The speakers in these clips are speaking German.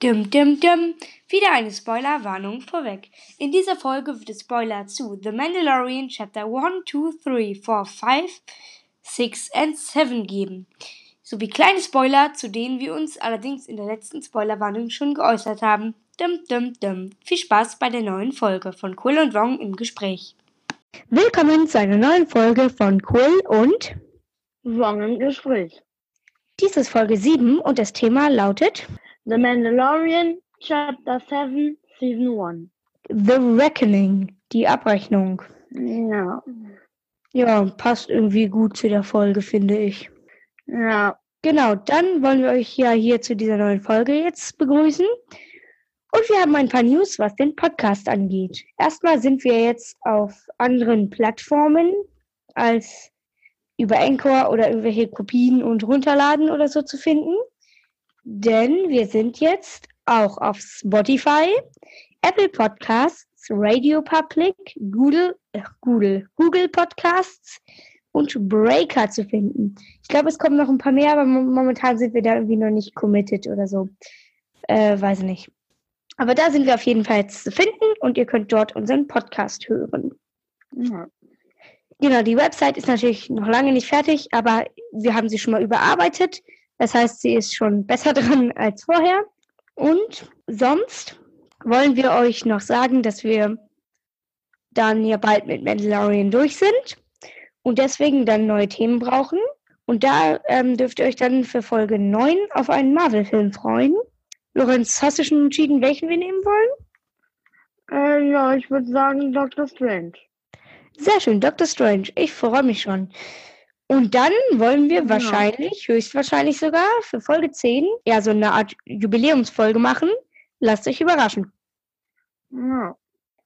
Dim, dim, dim. Wieder eine Spoilerwarnung vorweg. In dieser Folge wird es Spoiler zu The Mandalorian Chapter 1, 2, 3, 4, 5, 6 und 7 geben. Sowie kleine Spoiler, zu denen wir uns allerdings in der letzten Spoilerwarnung schon geäußert haben. Dim, dim, dim. Viel Spaß bei der neuen Folge von Cool und Wong im Gespräch. Willkommen zu einer neuen Folge von Cool und Wrong im Gespräch. dies ist Folge 7 und das Thema lautet The Mandalorian, Chapter 7, Season 1. The Reckoning, die Abrechnung. Ja. Ja, passt irgendwie gut zu der Folge, finde ich. Ja. Genau, dann wollen wir euch ja hier zu dieser neuen Folge jetzt begrüßen. Und wir haben ein paar News, was den Podcast angeht. Erstmal sind wir jetzt auf anderen Plattformen als über Anchor oder irgendwelche Kopien und Runterladen oder so zu finden. Denn wir sind jetzt auch auf Spotify, Apple Podcasts, Radio Public, Google, äh, Google, Google Podcasts und Breaker zu finden. Ich glaube, es kommen noch ein paar mehr, aber mo- momentan sind wir da irgendwie noch nicht committed oder so. Äh, weiß nicht. Aber da sind wir auf jeden Fall jetzt zu finden und ihr könnt dort unseren Podcast hören. ja. Genau, die Website ist natürlich noch lange nicht fertig, aber wir haben sie schon mal überarbeitet. Das heißt, sie ist schon besser dran als vorher. Und sonst wollen wir euch noch sagen, dass wir dann ja bald mit Mandalorian durch sind und deswegen dann neue Themen brauchen. Und da ähm, dürft ihr euch dann für Folge 9 auf einen Marvel-Film freuen. Lorenz, hast du schon entschieden, welchen wir nehmen wollen? Äh, ja, ich würde sagen Doctor Strange. Sehr schön, Dr. Strange. Ich freue mich schon. Und dann wollen wir Ja. wahrscheinlich, höchstwahrscheinlich sogar, für Folge 10, ja, so eine Art Jubiläumsfolge machen. Lasst euch überraschen. Ja.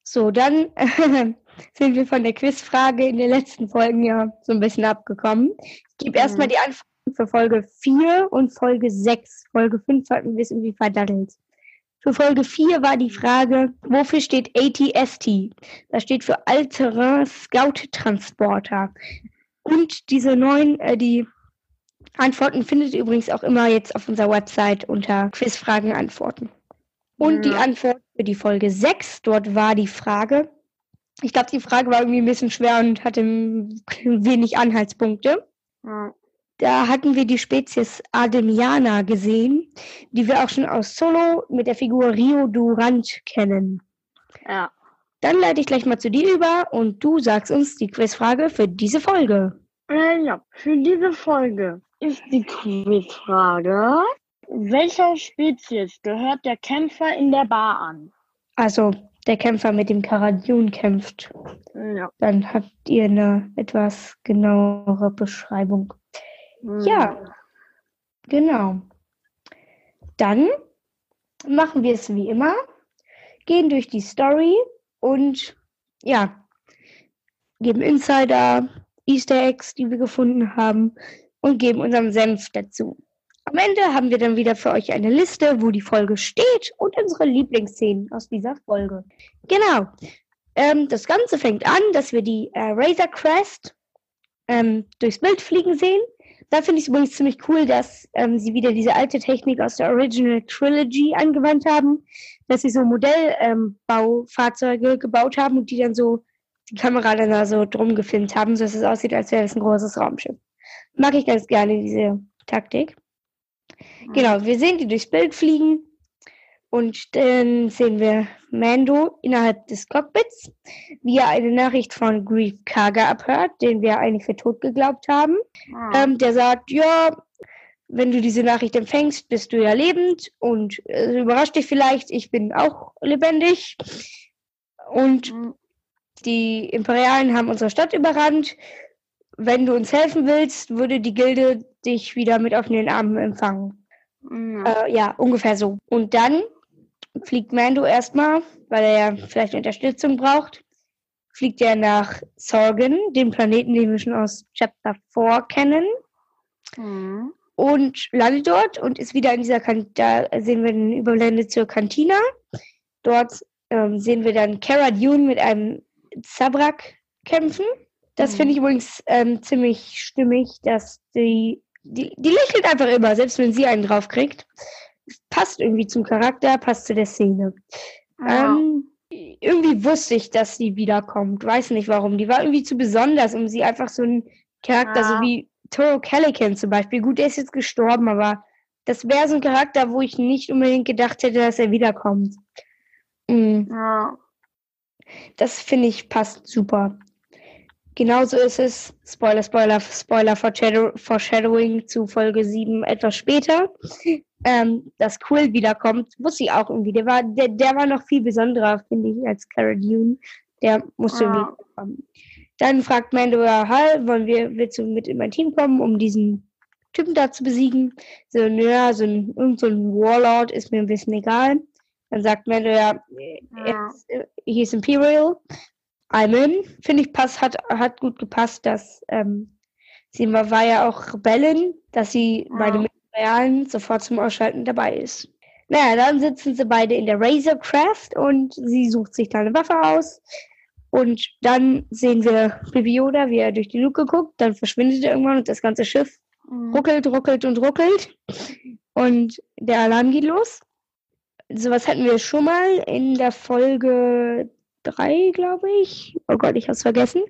So, dann sind wir von der Quizfrage in den letzten Folgen ja so ein bisschen abgekommen. Ich gebe erstmal Mhm. die Antworten für Folge 4 und Folge 6. Folge 5 hatten wir es irgendwie verdattelt. Für Folge 4 war die Frage, wofür steht ATST? Das steht für Alterin Scout Transporter. Und diese neuen, äh, die Antworten findet ihr übrigens auch immer jetzt auf unserer Website unter Quizfragen Antworten. Und die Ja. Antwort für die Folge 6, dort war die Frage, ich glaube, die Frage war irgendwie ein bisschen schwer und hatte wenig Anhaltspunkte. Ja. Da hatten wir die Spezies Ademiana gesehen, die wir auch schon aus Solo mit der Figur Rio Durant kennen. ja. Dann leite ich gleich mal zu dir über und du sagst uns die Quizfrage für diese Folge. Äh, ja. Für diese Folge ist die Quizfrage, welcher Spezies gehört der Kämpfer in der Bar an? Also, der Kämpfer mit dem Karadjun kämpft. Ja. Dann habt ihr eine etwas genauere Beschreibung. Ja, genau. Dann machen wir es wie immer, gehen durch die Story und ja, geben Insider, Easter Eggs, die wir gefunden haben und geben unseren Senf dazu. Am Ende haben wir dann wieder für euch eine Liste, wo die Folge steht und unsere Lieblingsszenen aus dieser Folge. Genau. Ähm, das Ganze fängt an, dass wir die äh, Razor Crest ähm, durchs Bild fliegen sehen. Da finde ich es übrigens ziemlich cool, dass ähm, sie wieder diese alte Technik aus der Original Trilogy angewandt haben, dass sie so Modellbaufahrzeuge gebaut haben und die dann so die Kamera dann da so drum gefilmt haben, sodass es aussieht, als wäre es ein großes Raumschiff. Mag ich ganz gerne diese Taktik. Genau, wir sehen die durchs Bild fliegen und dann sehen wir Mando innerhalb des Cockpits, wie er eine Nachricht von Grief Karga abhört, den wir eigentlich für tot geglaubt haben. Ja. Ähm, der sagt, ja, wenn du diese Nachricht empfängst, bist du ja lebend und äh, überrascht dich vielleicht, ich bin auch lebendig. Und Mhm. die Imperialen haben unsere Stadt überrannt. Wenn du uns helfen willst, würde die Gilde dich wieder mit offenen Armen empfangen. Ja. Äh, ja, ungefähr so. Und dann fliegt Mando erstmal, weil er ja vielleicht Unterstützung braucht, fliegt er nach Sorgen, dem Planeten, den wir schon aus Chapter 4 kennen, Mhm. und landet dort und ist wieder in dieser Kantine. Da sehen wir eine Überblende zur Kantina. Dort ähm, sehen wir dann Cara Dune mit einem Zabrak kämpfen. Das Mhm. finde ich übrigens ähm, ziemlich stimmig, dass die, die, die lächelt einfach immer, selbst wenn sie einen draufkriegt. Passt irgendwie zum Charakter, passt zu der Szene. Ja. Ähm, irgendwie wusste ich, dass sie wiederkommt. Weiß nicht warum. Die war irgendwie zu besonders, um sie einfach so ein Charakter, so Ja. wie Toro Calican zum Beispiel. Gut, der ist jetzt gestorben, aber das wäre so ein Charakter, wo ich nicht unbedingt gedacht hätte, dass er wiederkommt. Mm. Ja. Das finde ich passt super. Genauso ist es, Spoiler, Spoiler, Spoiler, Foreshadow- Foreshadowing zu Folge 7 etwas später, ähm, dass Quill wiederkommt, wusste ich auch irgendwie. Der war, der, der war noch viel besonderer, finde ich, als Cara Dune. Der musste Ja. irgendwie kommen. Dann fragt Mando, ja, Hal, wollen wir, willst du mit in mein Team kommen, um diesen Typen da zu besiegen? So, naja, so ein, irgend so ein Warlord ist mir ein bisschen egal. Dann sagt Mando, ja, Ja. äh, hieß Imperial. I'm in. Finde ich, passt, hat, hat gut gepasst, dass ähm, sie war, ja auch Rebellin, dass sie bei Ja. den Imperialen sofort zum Ausschalten dabei ist. Naja, dann sitzen sie beide in der Razorcraft und sie sucht sich da eine Waffe aus. Und dann sehen wir Baby Yoda, wie er durch die Luke guckt. Dann verschwindet er irgendwann und das ganze Schiff Mhm. ruckelt, ruckelt und ruckelt. Und der Alarm geht los. Sowas hatten wir schon mal in der Folge 3, glaube ich. Oh Gott, ich hab's vergessen.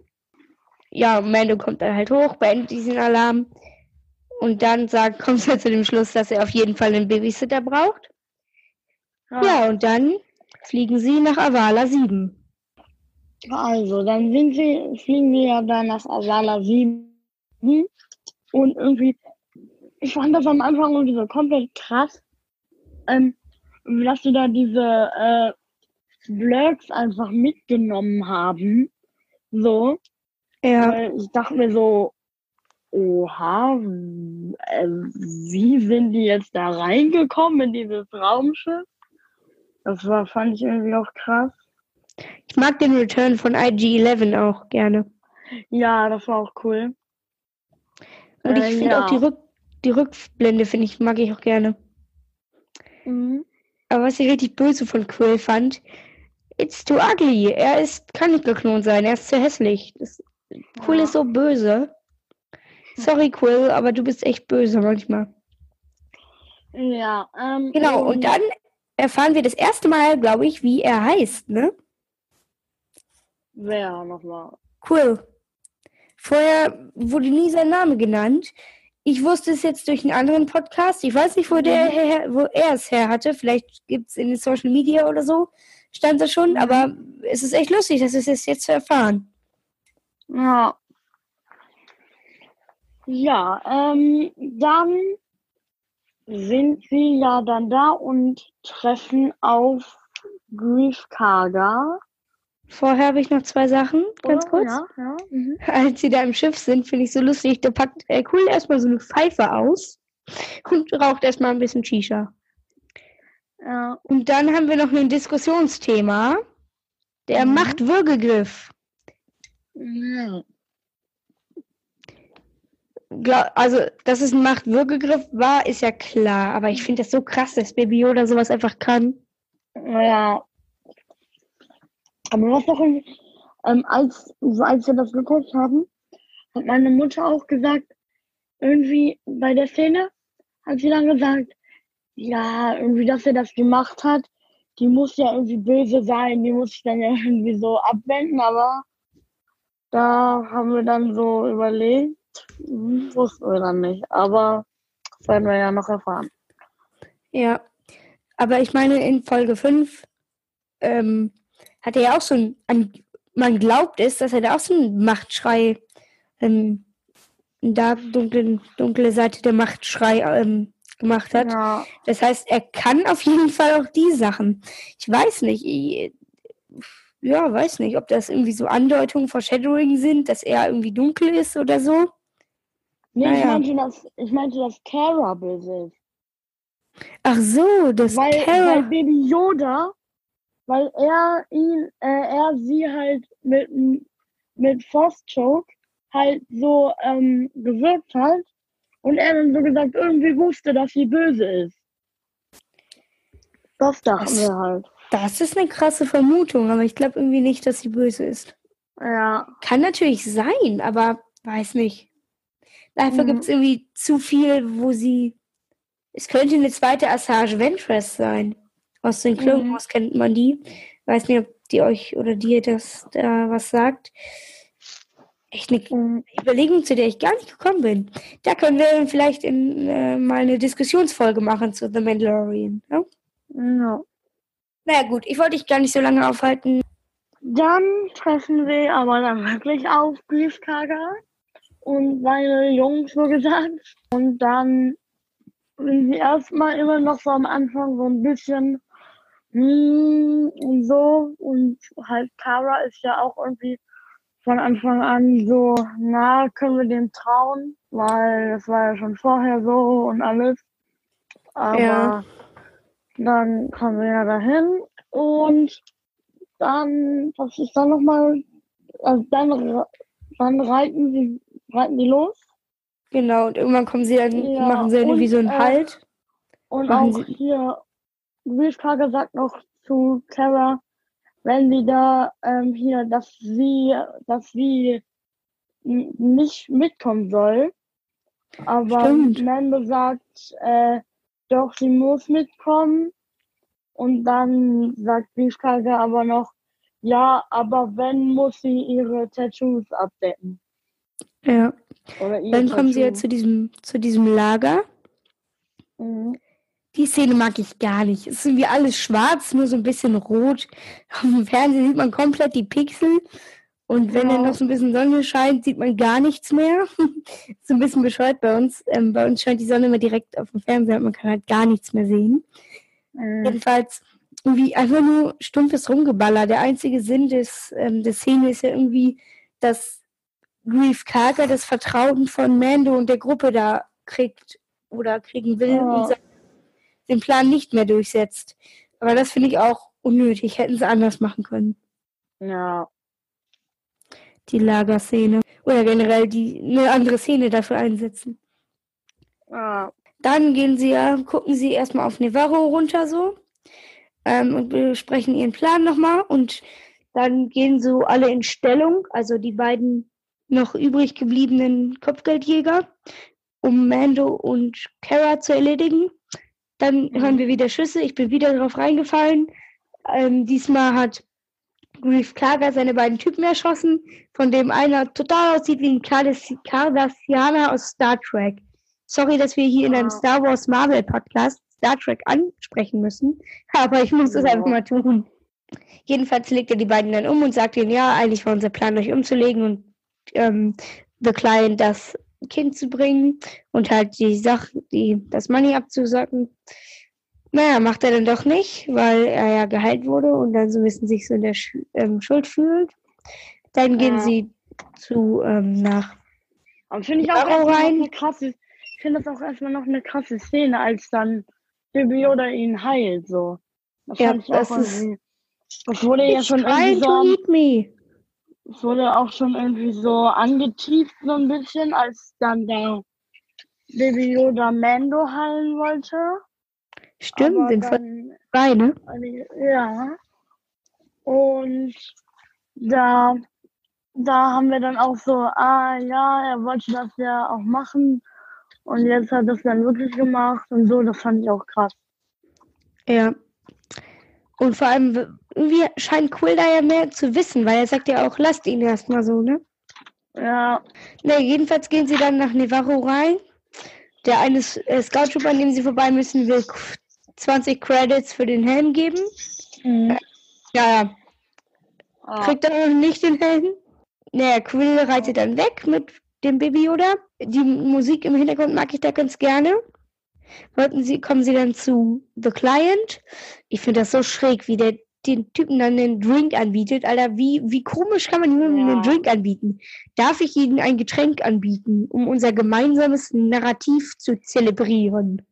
Ja, Mando kommt dann halt hoch, beendet diesen Alarm. Und dann sagt, kommt er zu dem Schluss, dass er auf jeden Fall einen Babysitter braucht. Ja, und dann fliegen sie nach Avala 7. Also, dann sie, fliegen wir ja da nach Asala 7. Und irgendwie, ich fand das am Anfang irgendwie so komplett krass, ähm, dass sie da diese äh, Blurks einfach mitgenommen haben. So. Ja, Weil ich dachte mir so, oha, äh, wie sind die jetzt da reingekommen in dieses Raumschiff? Das war, fand ich irgendwie auch krass. ich mag den Return von IG-11 auch gerne. Ja, das war auch cool. Und ich Äh, finde ja. auch die, Rück die Rückblende, finde ich, mag ich auch gerne. Mhm. Aber was ich richtig böse von Quill fand, it's too ugly. Er ist, kann nicht geklont sein, er ist zu hässlich. Das, Quill Ja. ist so böse. Sorry, Quill, aber du bist echt böse manchmal. Ja, ähm, Genau, und dann erfahren wir das erste Mal, glaube ich, wie er heißt, ne? Wer nochmal? Quill. Vorher wurde nie sein Name genannt. Ich wusste es jetzt durch einen anderen Podcast. Ich weiß nicht, wo, der her, wo er es her hatte. Vielleicht gibt es in den Social Media oder so. Stand das schon. Mhm. Aber es ist echt lustig, das ist es jetzt zu erfahren. Ja. Ja, ähm, dann sind sie ja dann da und treffen auf Grief Karga. Vorher habe ich noch zwei Sachen, ganz oder? kurz. Ja, ja. Mhm. Als sie da im Schiff sind, finde ich so lustig. Da packt äh, Quill erstmal so eine Pfeife aus und raucht erstmal ein bisschen Shisha. ja. Und dann haben wir noch ein Diskussionsthema. Der Mhm. Machtwürgegriff. Ja. Glau- also, dass es ein Machtwürgegriff war, ist ja klar. Aber ich finde das so krass, dass Baby Yoda sowas einfach kann. Ja. Aber was noch, ähm, als, als wir das geguckt haben, hat meine Mutter auch gesagt, irgendwie bei der Szene hat sie dann gesagt, ja, irgendwie, dass er das gemacht hat, die muss ja irgendwie böse sein, die muss sich dann ja irgendwie so abwenden, aber da haben wir dann so überlegt, wussten wir dann nicht, aber das werden wir ja noch erfahren. Ja. Aber ich meine, in Folge 5 ähm, hat er ja auch so ein, an, man glaubt es, dass er da auch so einen Machtschrei, ähm, da dunkle, dunkle Seite der Machtschrei ähm, gemacht hat. Ja, Das heißt, er kann auf jeden Fall auch die Sachen. Ich weiß nicht, ich, ja, weiß nicht, ob das irgendwie so Andeutungen, Foreshadowing sind, dass er irgendwie dunkel ist oder so. Nee, ich Naja. meinte, dass, ich meinte, dass Kara böse ist. Ach so, das weil, weil Carol. Baby Yoda, weil er ihn, äh, er sie halt mit, mit Force Choke halt so ähm, gewirkt hat und er dann so gesagt irgendwie wusste, dass sie böse ist. Das dachten Das- wir halt. Das ist eine krasse Vermutung, aber ich glaube irgendwie nicht, dass sie böse ist. Ja. Kann natürlich sein, aber weiß nicht. Dafür Mhm. gibt es irgendwie zu viel, wo sie Es könnte eine zweite Assage Ventress sein. Aus den Clone Mhm. Wars kennt man die. Weiß nicht, ob die euch oder dir das da was sagt. Echt eine Mhm. Überlegung, zu der ich gar nicht gekommen bin. Da können wir vielleicht in, äh, mal eine Diskussionsfolge machen zu The Mandalorian. Ja? Ja. Naja, gut, ich wollte dich gar nicht so lange aufhalten. Dann treffen wir aber dann wirklich auf Griefkarger und seine Jungs, so gesagt. Und dann sind sie erstmal immer noch so am Anfang so ein bisschen hm, und so. Und halt Kara ist ja auch irgendwie von Anfang an so, na, können wir dem trauen? Weil das war ja schon vorher so und alles. Aber Ja. dann kommen wir ja dahin und dann, was ist dann nochmal? Also dann, dann reiten sie, reiten die los. Genau, und irgendwann kommen sie dann, Ja, machen sie dann irgendwie und, so einen äh, Halt. Und Machen auch hier, Briefkarger sagt noch zu Kara, wenn sie da ähm, hier, dass sie, dass sie nicht mitkommen soll. Aber Stimmt. Mando sagt, äh, doch, sie muss mitkommen. Und dann sagt Briefkarger aber noch, ja, aber wenn muss sie ihre Tattoos abdecken. Ja. Dann kommen sie ja zu diesem, zu diesem Lager. Mhm. Die Szene mag ich gar nicht. Es ist irgendwie alles schwarz, nur so ein bisschen rot. Auf dem Fernsehen sieht man komplett die Pixel. Und wenn Ja. dann noch so ein bisschen Sonne scheint, sieht man gar nichts mehr. ist so ein bisschen bescheuert bei uns. Ähm, bei uns scheint die Sonne immer direkt auf dem Fernseher und man kann halt gar nichts mehr sehen. Mhm. Jedenfalls irgendwie einfach nur stumpfes Rumgeballer. Der einzige Sinn des, ähm, der Szene ist ja irgendwie, dass Grief Karger das Vertrauen von Mando und der Gruppe da kriegt oder kriegen will Ja. und den Plan nicht mehr durchsetzt. Aber das finde ich auch unnötig. Hätten sie anders machen können. Ja. Die Lagerszene. Oder generell die eine andere Szene dafür einsetzen. Ja. Dann gehen sie ja, gucken sie erstmal auf Nevarro runter so ähm, und besprechen ihren Plan nochmal und dann gehen so alle in Stellung, also die beiden noch übrig gebliebenen Kopfgeldjäger, um Mando und Kara zu erledigen. Dann Mhm. hören wir wieder Schüsse, ich bin wieder drauf reingefallen. Ähm, diesmal hat Grief Karga seine beiden Typen erschossen, von dem einer total aussieht wie ein Cardassianer aus Star Trek. Sorry, dass wir hier in einem. Star Wars Marvel Podcast Star Trek ansprechen müssen, aber ich muss es einfach mal tun. Jedenfalls legt er die beiden dann um und sagt ihnen, ja, eigentlich war unser Plan, euch umzulegen und ähm, The Client das Kind zu bringen und halt die Sache, die, das Money abzusacken. Naja, macht er dann doch nicht, weil er ja geheilt wurde und dann so ein bisschen sich so in der Sch ähm, Schuld fühlt. Dann gehen Ja. sie zu ähm, nach Aber finde ich auch erstmal noch rein. eine krasse, ich finde das auch erstmal noch eine krasse Szene, als dann Baby Yoda ihn heilt, so. Das Ja, das ist- das wurde ja schon trying irgendwie es wurde auch schon irgendwie so angeteased so ein bisschen, als dann der Baby Yoda Mando heilen wollte. Stimmt, Aber dann, frei, ne? ja. Und da, da haben wir dann auch so, ah ja, er wollte das ja auch machen. Und jetzt hat er es dann wirklich gemacht und so, das fand ich auch krass. Ja. Und vor allem, irgendwie scheint Quill da ja mehr zu wissen, weil er sagt ja auch, lasst ihn erstmal so, ne? Ja, Ne, jedenfalls gehen sie dann nach Nevarro rein. Der eine äh, Scout Trooper, an dem sie vorbei müssen, will k- 20 Credits für den Helm geben. Ja, ja. ah, Kriegt er noch nicht den Helm? Naja, Quill reitet dann weg mit dem Baby Yoda. Die Musik im Hintergrund mag ich da ganz gerne. Wollten sie, kommen sie dann zu The Client. Ich finde das so schräg, wie der den Typen dann einen Drink anbietet. Alter, wie, wie komisch kann man jemandem Ja. einen Drink anbieten? Darf ich ihnen ein Getränk anbieten, um unser gemeinsames Narrativ zu zelebrieren?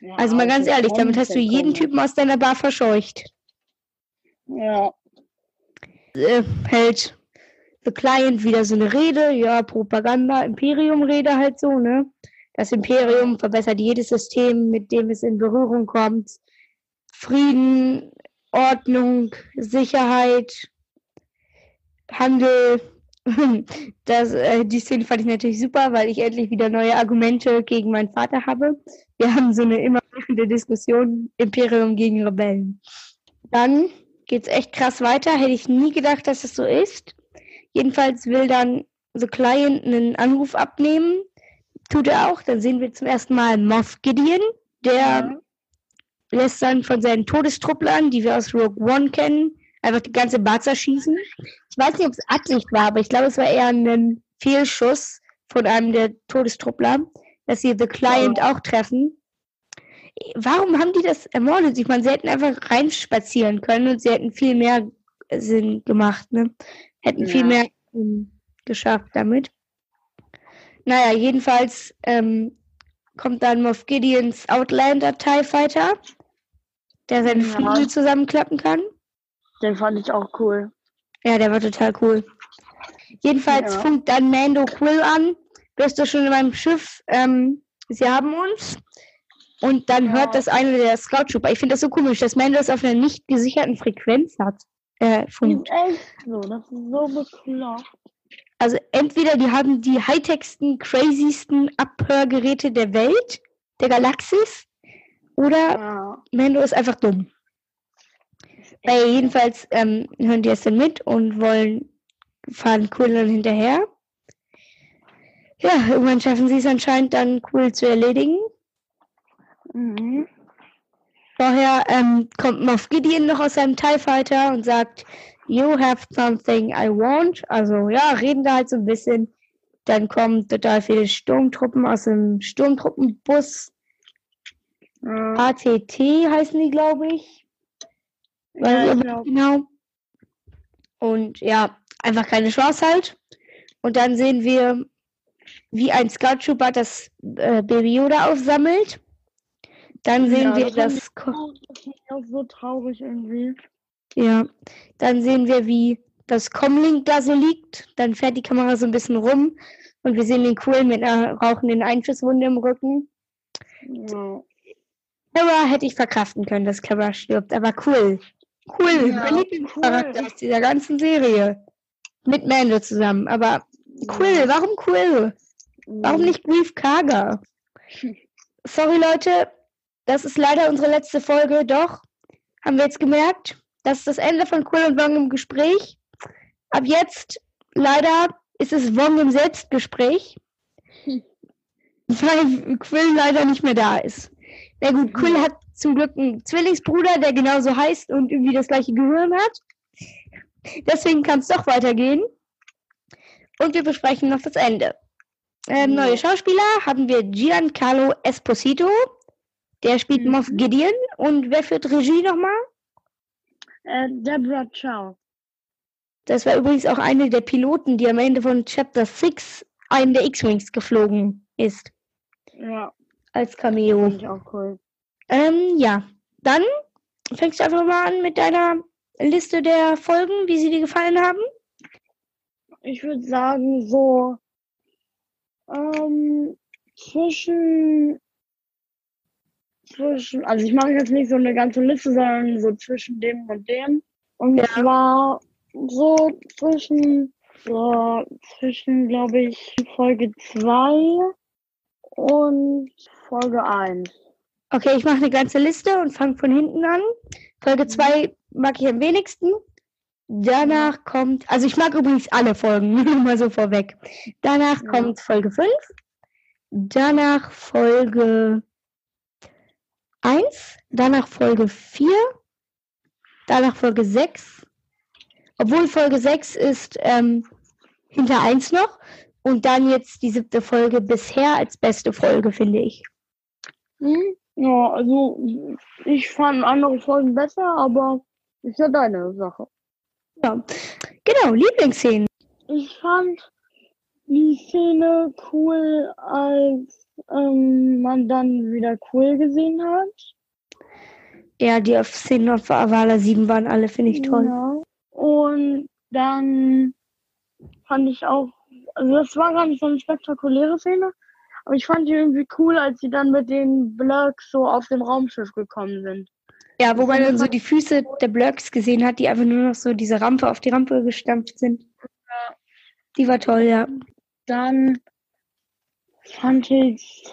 ja, Also mal ganz ehrlich, damit hast du jeden komisch. Typen aus deiner Bar verscheucht. Ja, äh, hält The Client wieder so eine Rede, ja, Propaganda, Imperium-Rede halt so, ne? Das Imperium verbessert jedes System, mit dem es in Berührung kommt. Frieden, Ordnung, Sicherheit, Handel, Das, äh, die Szene fand ich natürlich super, weil ich endlich wieder neue Argumente gegen meinen Vater habe. Wir haben so eine immer wachende Diskussion, Imperium gegen Rebellen. Dann geht es echt krass weiter. Hätte ich nie gedacht, dass es so ist. Jedenfalls will dann The Client einen Anruf abnehmen. Tut er auch. Dann sehen wir zum ersten Mal Moff Gideon. Der Ja. Lässt dann von seinen Todestrupplern, die wir aus Rogue One kennen, einfach die ganze Baza schießen. Ich weiß nicht, ob es Absicht war, aber ich glaube, es war eher ein Fehlschuss von einem der Todestruppler, dass sie The Client auch treffen. Warum haben die das ermordet? Ich meine, sie hätten einfach reinspazieren können und sie hätten viel mehr Sinn gemacht, ne? Hätten viel Ja. mehr ähm, geschafft damit. Naja, jedenfalls ähm, kommt dann Moff Gideons Outlander TIE Fighter, der seine Ja. Flügel zusammenklappen kann. Den fand ich auch cool. Ja, der war total cool. Jedenfalls Ja. funkt dann Mando Quill an. Bist du schon in meinem Schiff? Ähm, sie haben uns. Und dann Ja. hört das eine der Scout Trooper. Ich finde das so komisch, dass Mando das auf einer nicht gesicherten Frequenz hat. Äh, Das funkt. ist echt so. Das ist so bekloppt. Also entweder die haben die hightechsten, crazysten Abhörgeräte der Welt, der Galaxis, oder Ja. Mando ist einfach dumm. Äh, jedenfalls ähm, hören die es dann mit und wollen fahren Quill dann hinterher. Ja, irgendwann schaffen sie es anscheinend dann Quill zu erledigen. Mhm. Vorher ähm, kommt Moff Gideon noch aus seinem TIE Fighter und sagt, You have something I want. Also ja, reden da halt so ein bisschen. Dann kommen total viele Sturmtruppen aus dem Sturmtruppenbus. Ja. ATT heißen die, glaube ich. Weiß Ja, ich glaub. genau. Und ja, einfach keine Chance halt. Und dann sehen wir, wie ein Scout Trooper das äh, Baby Yoda aufsammelt. Dann sehen Ja, wir das das, auch so traurig irgendwie. Ja, dann sehen wir, wie das Comlink da so liegt. Dann fährt die Kamera so ein bisschen rum und wir sehen den Quill mit einer rauchenden Einschusswunde im Rücken. Ja. Kara hätte ich verkraften können, dass Kara stirbt, aber cool. Cool, Ja, mein Lieblingscharakter cool. aus dieser ganzen Serie. Mit Mando zusammen, aber Quill, warum Quill? Warum nicht Grief Karga? Sorry Leute, das ist leider unsere letzte Folge, doch haben wir jetzt gemerkt, das ist das Ende von Quill und Wong im Gespräch. Ab jetzt, leider, ist es Wong im Selbstgespräch, weil Quill leider nicht mehr da ist. Na gut, Quill hat zum Glück einen Zwillingsbruder, der genauso heißt und irgendwie das gleiche Gehirn hat. Deswegen kann es doch weitergehen. Und wir besprechen noch das Ende. Ähm, Ja. Neue Schauspieler haben wir Giancarlo Esposito. Der spielt Mhm. Moff Gideon. Und wer führt Regie nochmal? Äh, Deborah Chow. Das war übrigens auch eine der Piloten, die am Ende von Chapter 6 einen der X-Wings geflogen ist. Ja, Als Cameo. fand ich auch cool. Ähm, ja. Dann fängst du einfach mal an mit deiner Liste der Folgen, wie sie dir gefallen haben. Ich würde sagen, so ähm, zwischen zwischen, also ich mache jetzt nicht so eine ganze Liste, sondern so zwischen dem und dem. Und Ja. zwar so zwischen, so zwischen, glaube ich, Folge 2 und Folge 1. Okay, ich mache eine ganze Liste und fange von hinten an. Folge 2 mag ich am wenigsten. Danach kommt, also ich mag übrigens alle Folgen, nur mal so vorweg. Danach Ja. kommt Folge 5. Danach Folge 1. Danach Folge 4. Danach Folge 6. Obwohl Folge 6 ist ähm, hinter 1 noch. Und dann jetzt die siebte Folge bisher als beste Folge, finde ich. Hm? Ja, also ich fand andere Folgen besser, aber ist ja deine Sache. Ja. Genau, Lieblingsszenen. Ich fand die Szene cool, als ähm, man dann wieder cool gesehen hat. Ja, die auf Szenen auf Avala 7 waren alle, finde ich toll. Ja. Und dann fand ich auch, also das war gar nicht so eine spektakuläre Szene, aber ich fand die irgendwie cool, als sie dann mit den Blöcks so auf dem Raumschiff gekommen sind. Ja, wo man dann so die Füße der Blöcks gesehen hat, die einfach nur noch so diese Rampe auf die Rampe gestampft sind. Die war toll, ja. Dann fand ich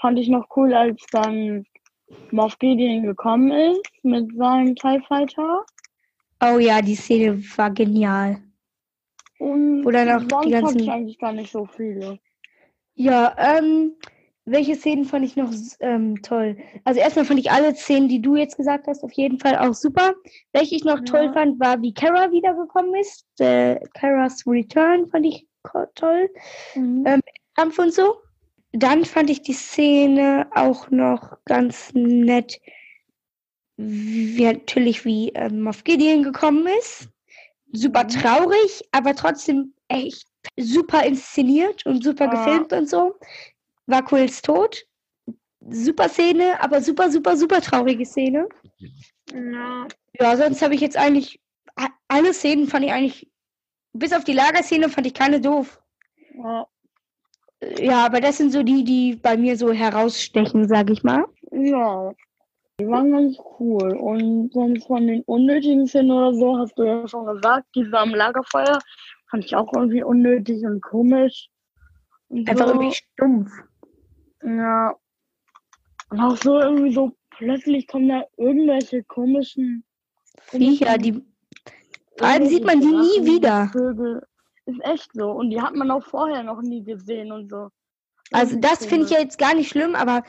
fand ich noch cool, als dann Moff Gideon gekommen ist mit seinem TIE Fighter. Oh ja, die Szene war genial. Und Wo dann auch sonst die ganzen- ich eigentlich gar nicht so viele. Ja, ähm, welche Szenen fand ich noch ähm, toll? Also erstmal fand ich alle Szenen, die du jetzt gesagt hast, auf jeden Fall auch super. Welche ich noch Ja. toll fand, war, wie Kara wiedergekommen ist. Äh, Karas Return fand ich toll. Mhm. Ähm, Kampf und so. Dann fand ich die Szene auch noch ganz nett, wie natürlich wie ähm, Moff Gideon gekommen ist. Super Mhm. traurig, aber trotzdem echt super inszeniert und super Ja. gefilmt und so. War Quills Tod. Super Szene, aber super, super, super traurige Szene. Ja. Ja, sonst habe ich jetzt eigentlich alle Szenen fand ich eigentlich, bis auf die Lagerszene fand ich keine doof. Ja. Ja, aber das sind so die, die bei mir so herausstechen, sag ich mal. Ja, die waren ganz cool. Und sonst von den unnötigen Szenen oder so, hast du ja schon gesagt, diese am Lagerfeuer fand ich auch irgendwie unnötig und komisch. Und Einfach so, irgendwie stumpf. Ja. Und auch so irgendwie so, plötzlich kommen da irgendwelche komischen. Viecher, die. Vor allem sieht man die nie wieder. Vögel. Ist echt so. Und die hat man auch vorher noch nie gesehen und so. Also das finde ich ja komisch. jetzt gar nicht schlimm, aber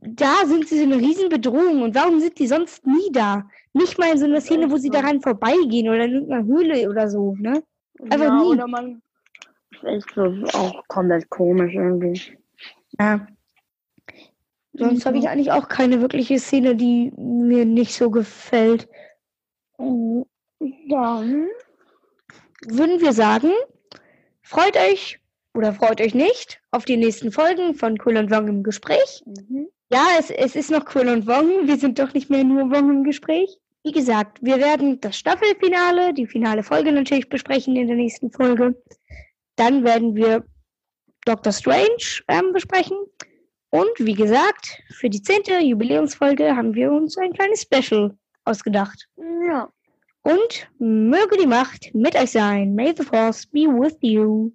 da sind sie so eine Riesenbedrohung. Und warum sind die sonst nie da? Nicht mal in so einer Szene, wo sie daran vorbeigehen oder in irgendeiner Höhle oder so, ne? einfach ja, nie. Oder man. Ist echt so, auch komplett komisch irgendwie. Ja. Sonst habe ich eigentlich auch keine wirkliche Szene, die mir nicht so gefällt. Mhm. Dann. Würden wir sagen, freut euch oder freut euch nicht auf die nächsten Folgen von Cool und Wong im Gespräch. Mhm. Ja, es, es ist noch Cool und Wong. Wir sind doch nicht mehr nur Wong im Gespräch. Wie gesagt, wir werden das Staffelfinale, die finale Folge natürlich besprechen in der nächsten Folge. Dann werden wir Doctor Strange ähm, besprechen. Und wie gesagt, für die zehnte Jubiläumsfolge haben wir uns ein kleines Special ausgedacht. Ja. Und möge die Macht mit euch sein. May the Force be with you.